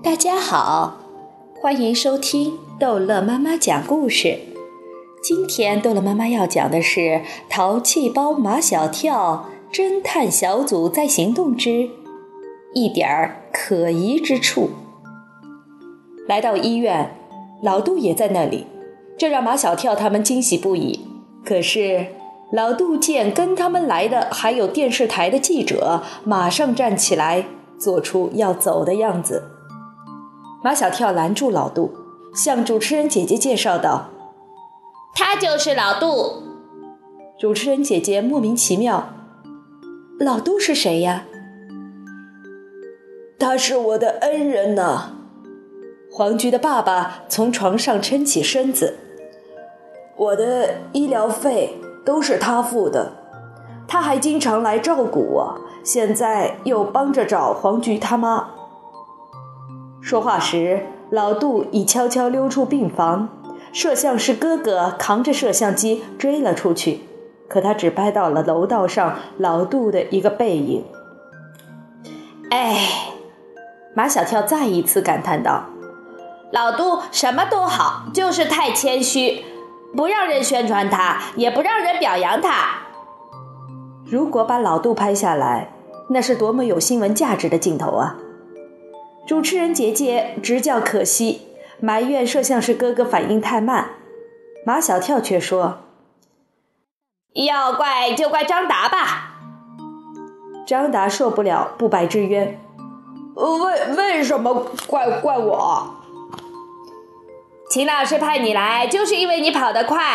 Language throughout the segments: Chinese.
大家好，欢迎收听逗乐妈妈讲故事。今天逗乐妈妈要讲的是《淘气包马小跳侦探小组在行动之一点儿可疑之处》。来到医院，老杜也在那里，这让马小跳他们惊喜不已。可是老杜见跟他们来的还有电视台的记者，马上站起来，做出要走的样子。马小跳拦住老杜，向主持人姐姐介绍道：“他就是老杜。”主持人姐姐莫名其妙：“老杜是谁呀？”“他是我的恩人呐。”黄菊的爸爸从床上撑起身子：“我的医疗费都是他付的，他还经常来照顾我，现在又帮着找黄菊他妈。”说话时，老杜已悄悄溜出病房。摄像师哥哥扛着摄像机追了出去，可他只拍到了楼道上老杜的一个背影。哎，马小跳再一次感叹道：“老杜什么都好，就是太谦虚，不让人宣传他，也不让人表扬他。如果把老杜拍下来，那是多么有新闻价值的镜头啊！”主持人姐姐直叫可惜，埋怨摄像师哥哥反应太慢。马小跳却说：“要怪就怪张达吧。”张达受不了不白之冤：“为为什么怪怪我？秦老师派你来就是因为你跑得快。”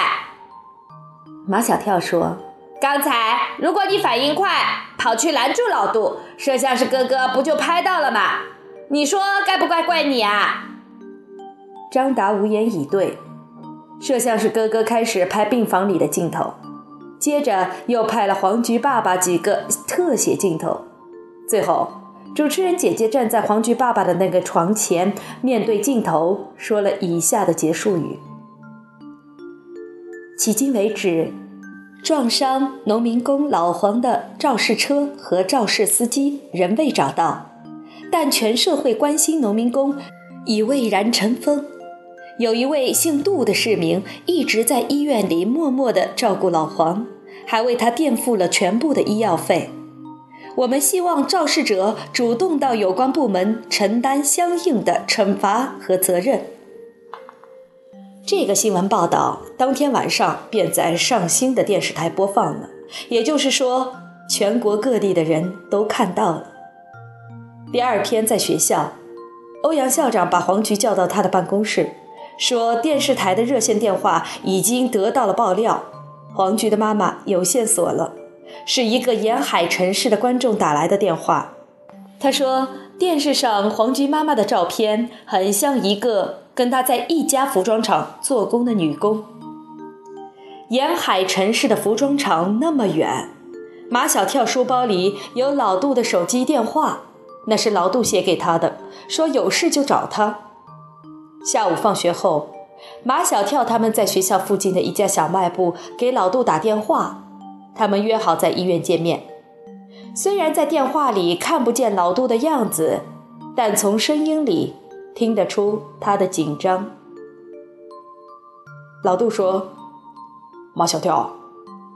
马小跳说：“刚才如果你反应快，跑去拦住老杜，摄像师哥哥不就拍到了吗？”你说该不该怪你啊？张达无言以对。摄像师哥哥开始拍病房里的镜头，接着又拍了黄菊爸爸几个特写镜头，最后主持人姐姐站在黄菊爸爸的那个床前，面对镜头说了以下的结束语：迄今为止，撞伤农民工老黄的肇事车和肇事司机仍未找到。但全社会关心农民工已蔚然成风。有一位姓杜的市民一直在医院里默默地照顾老黄，还为他垫付了全部的医药费。我们希望肇事者主动到有关部门承担相应的惩罚和责任。这个新闻报道当天晚上便在上新的电视台播放了，也就是说，全国各地的人都看到了。第二天在学校，欧阳校长把黄菊叫到他的办公室，说电视台的热线电话已经得到了爆料，黄菊的妈妈有线索了，是一个沿海城市的观众打来的电话。他说电视上黄菊妈妈的照片很像一个跟她在一家服装厂做工的女工。沿海城市的服装厂那么远，马小跳书包里有老杜的手机电话。那是老杜写给他的，说有事就找他。下午放学后，马小跳他们在学校附近的一家小卖部给老杜打电话，他们约好在医院见面。虽然在电话里看不见老杜的样子，但从声音里听得出他的紧张。老杜说：“马小跳，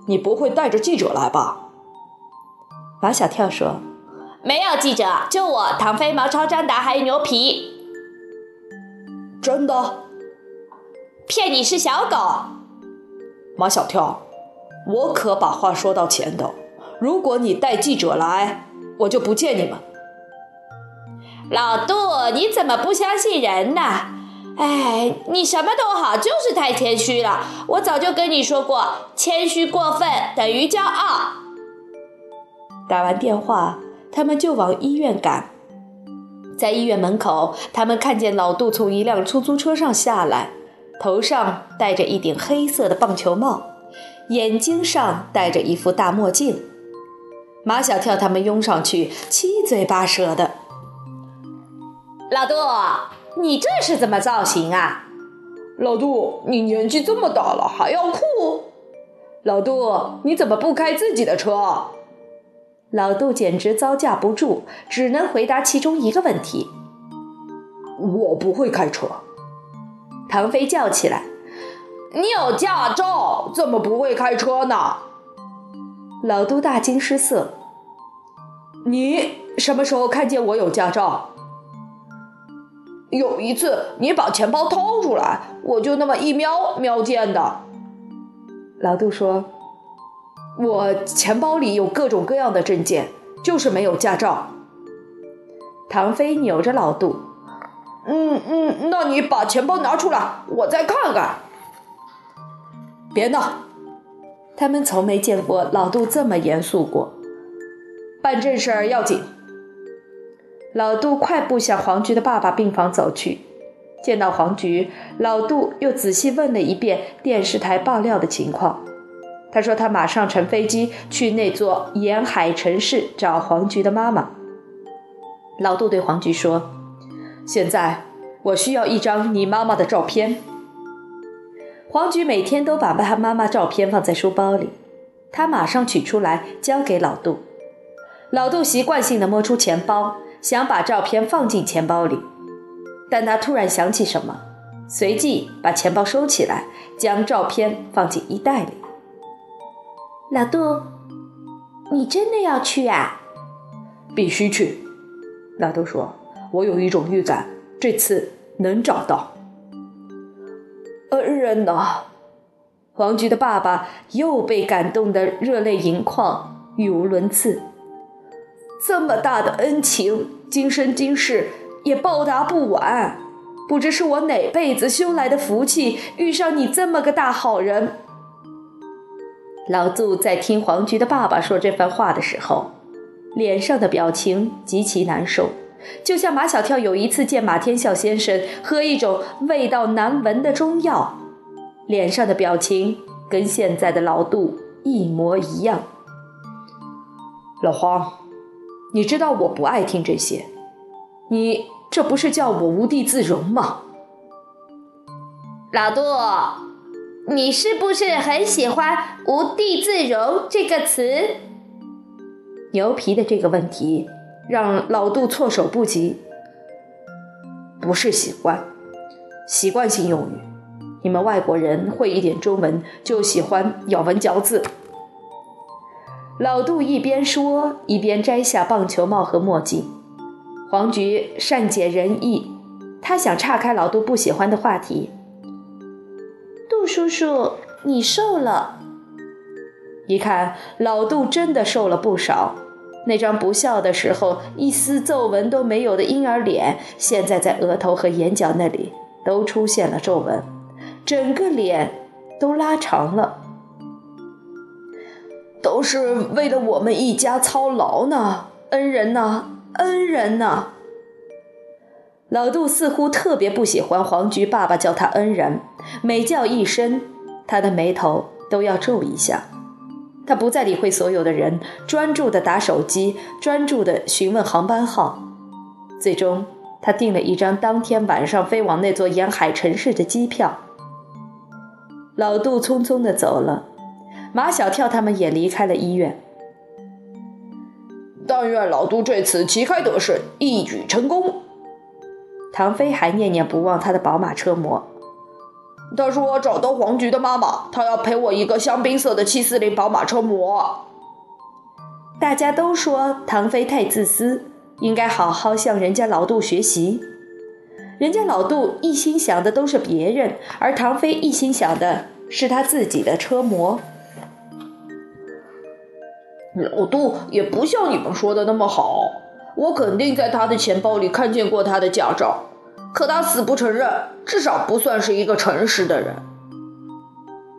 你不会带着记者来吧？”马小跳说。没有记者，就我唐飞、毛超、张达还有牛皮。真的？骗你是小狗。马小跳，我可把话说到前头，如果你带记者来，我就不见你们。老杜，你怎么不相信人呢？哎，你什么都好，就是太谦虚了。我早就跟你说过，谦虚过分等于骄傲。打完电话。他们就往医院赶，在医院门口，他们看见老杜从一辆出租车上下来，头上戴着一顶黑色的棒球帽，眼睛上戴着一副大墨镜。马小跳他们拥上去，七嘴八舌的：“老杜，你这是怎么造型啊？老杜，你年纪这么大了还要酷？老杜，你怎么不开自己的车？”老杜简直招架不住，只能回答其中一个问题：“我不会开车。唐飞叫起来：“你有驾照，怎么不会开车呢？”老杜大惊失色：“你什么时候看见我有驾照？”有一次你把钱包掏出来，我就那么一瞄瞄见的。老杜说：“我钱包里有各种各样的证件，就是没有驾照。”唐飞扭着老杜：“嗯嗯，那你把钱包拿出来，我再看看。”别闹！他们从没见过老杜这么严肃过。办正事儿要紧。老杜快步向黄菊的爸爸病房走去，见到黄菊，老杜又仔细问了一遍电视台爆料的情况。他说他马上乘飞机去那座沿海城市找黄菊的妈妈。老杜对黄菊说：“现在我需要一张你妈妈的照片。”黄菊每天都把他妈妈照片放在书包里，他马上取出来交给老杜。老杜习惯性的摸出钱包。想把照片放进钱包里，但他突然想起什么，随即把钱包收起来，将照片放进衣袋里。老杜，你真的要去啊？必须去。老杜说：“我有一种预感，这次能找到恩人呢。”黄菊的爸爸又被感动得热泪盈眶，语无伦次。这么大的恩情，今生今世也报答不完。不知是我哪辈子修来的福气，遇上你这么个大好人。老杜在听黄菊的爸爸说这番话的时候，脸上的表情极其难受，就像马小跳有一次见马天笑先生喝一种味道难闻的中药，脸上的表情跟现在的老杜一模一样。老黄。你知道我不爱听这些，你这不是叫我无地自容吗？老杜，你是不是很喜欢“无地自容”这个词？牛皮的这个问题让老杜措手不及。不是喜欢，习惯性用语。你们外国人会一点中文就喜欢咬文嚼字。老杜一边说，一边摘下棒球帽和墨镜。黄菊善解人意，他想岔开老杜不喜欢的话题。叔叔，你瘦了。一看，老杜真的瘦了不少。那张不笑的时候一丝皱纹都没有的婴儿脸，现在在额头和眼角那里都出现了皱纹，整个脸都拉长了。都是为了我们一家操劳呢，恩人呐，恩人呐！老杜似乎特别不喜欢黄菊爸爸叫他恩人，每叫一声，他的眉头都要皱一下。他不再理会所有的人，专注地打手机，专注地询问航班号。最终，他订了一张当天晚上飞往那座沿海城市的机票。老杜匆匆地走了。马小跳他们也离开了医院。但愿老杜这次旗开得胜，一举成功。唐飞还念念不忘他的宝马车模。他说找到黄菊的妈妈，他要赔我一个香槟色的七四零宝马车模。大家都说唐飞太自私，应该好好向人家老杜学习。人家老杜一心想的都是别人，而唐飞一心想的是他自己的车模。老杜也不像你们说的那么好，我肯定在他的钱包里看见过他的驾照，可他死不承认，至少不算是一个诚实的人。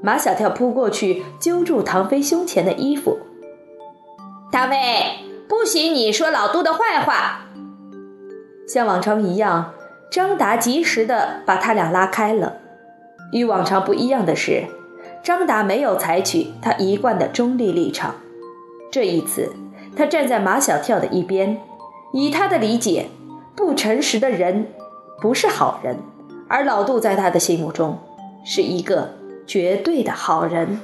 马小跳扑过去揪住唐飞胸前的衣服，唐飞，不许你说老杜的坏话。像往常一样，张达及时的把他俩拉开了。与往常不一样的是，张达没有采取他一贯的中立立场。这一次，他站在马小跳的一边。以他的理解，不诚实的人不是好人，而老杜在他的心目中是一个绝对的好人。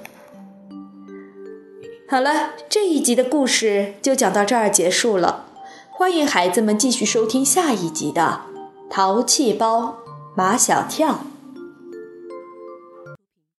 好了，这一集的故事就讲到这儿结束了。欢迎孩子们继续收听下一集的《淘气包、马小跳。